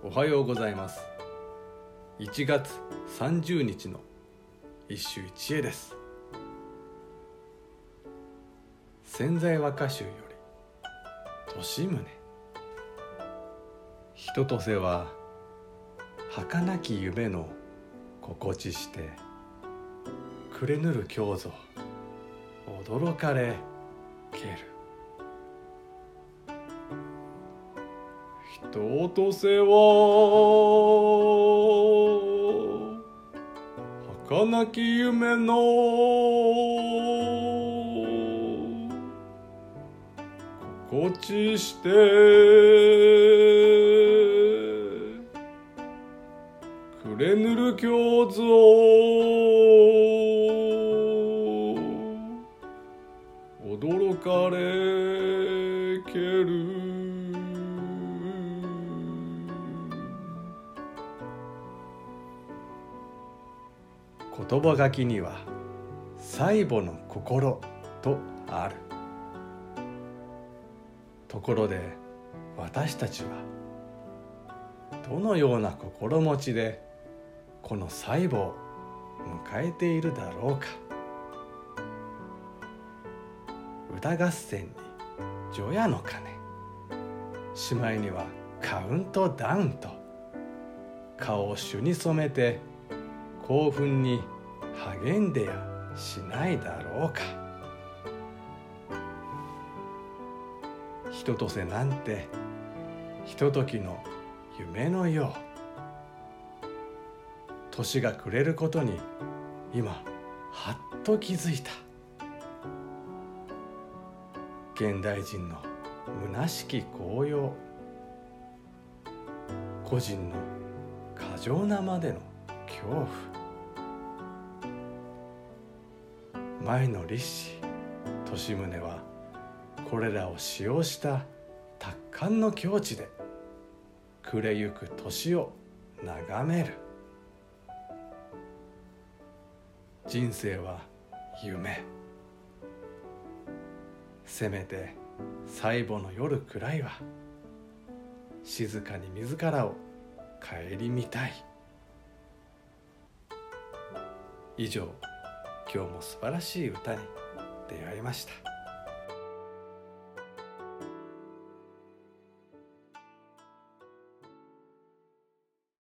おはようございます。1月30日の一首一会です。潜在和歌集より利宗人とせは儚き夢の心地してくれぬる教祖驚かれける。人とせは儚き夢の心地してくれぬる教像驚かれける言葉書きには「細母の心」とある。ところで私たちはどのような心持ちでこの細母を迎えているだろうか。歌合戦に除夜の鐘。しまいにはカウントダウンと顔を朱に染めて興奮に励んでやしないだろうか。人とせなんてひとときの夢のよう。年が暮れることに今はっと気づいた。現代人の虚しき高揚。個人の過剰なまでの恐怖。前の立志利宗はこれらを使用した達観の境地で暮れゆく年を眺める。人生は夢。せめて最後の夜くらいは静かに自らを顧みたい。以上。今日も素晴らしい歌に出会いました。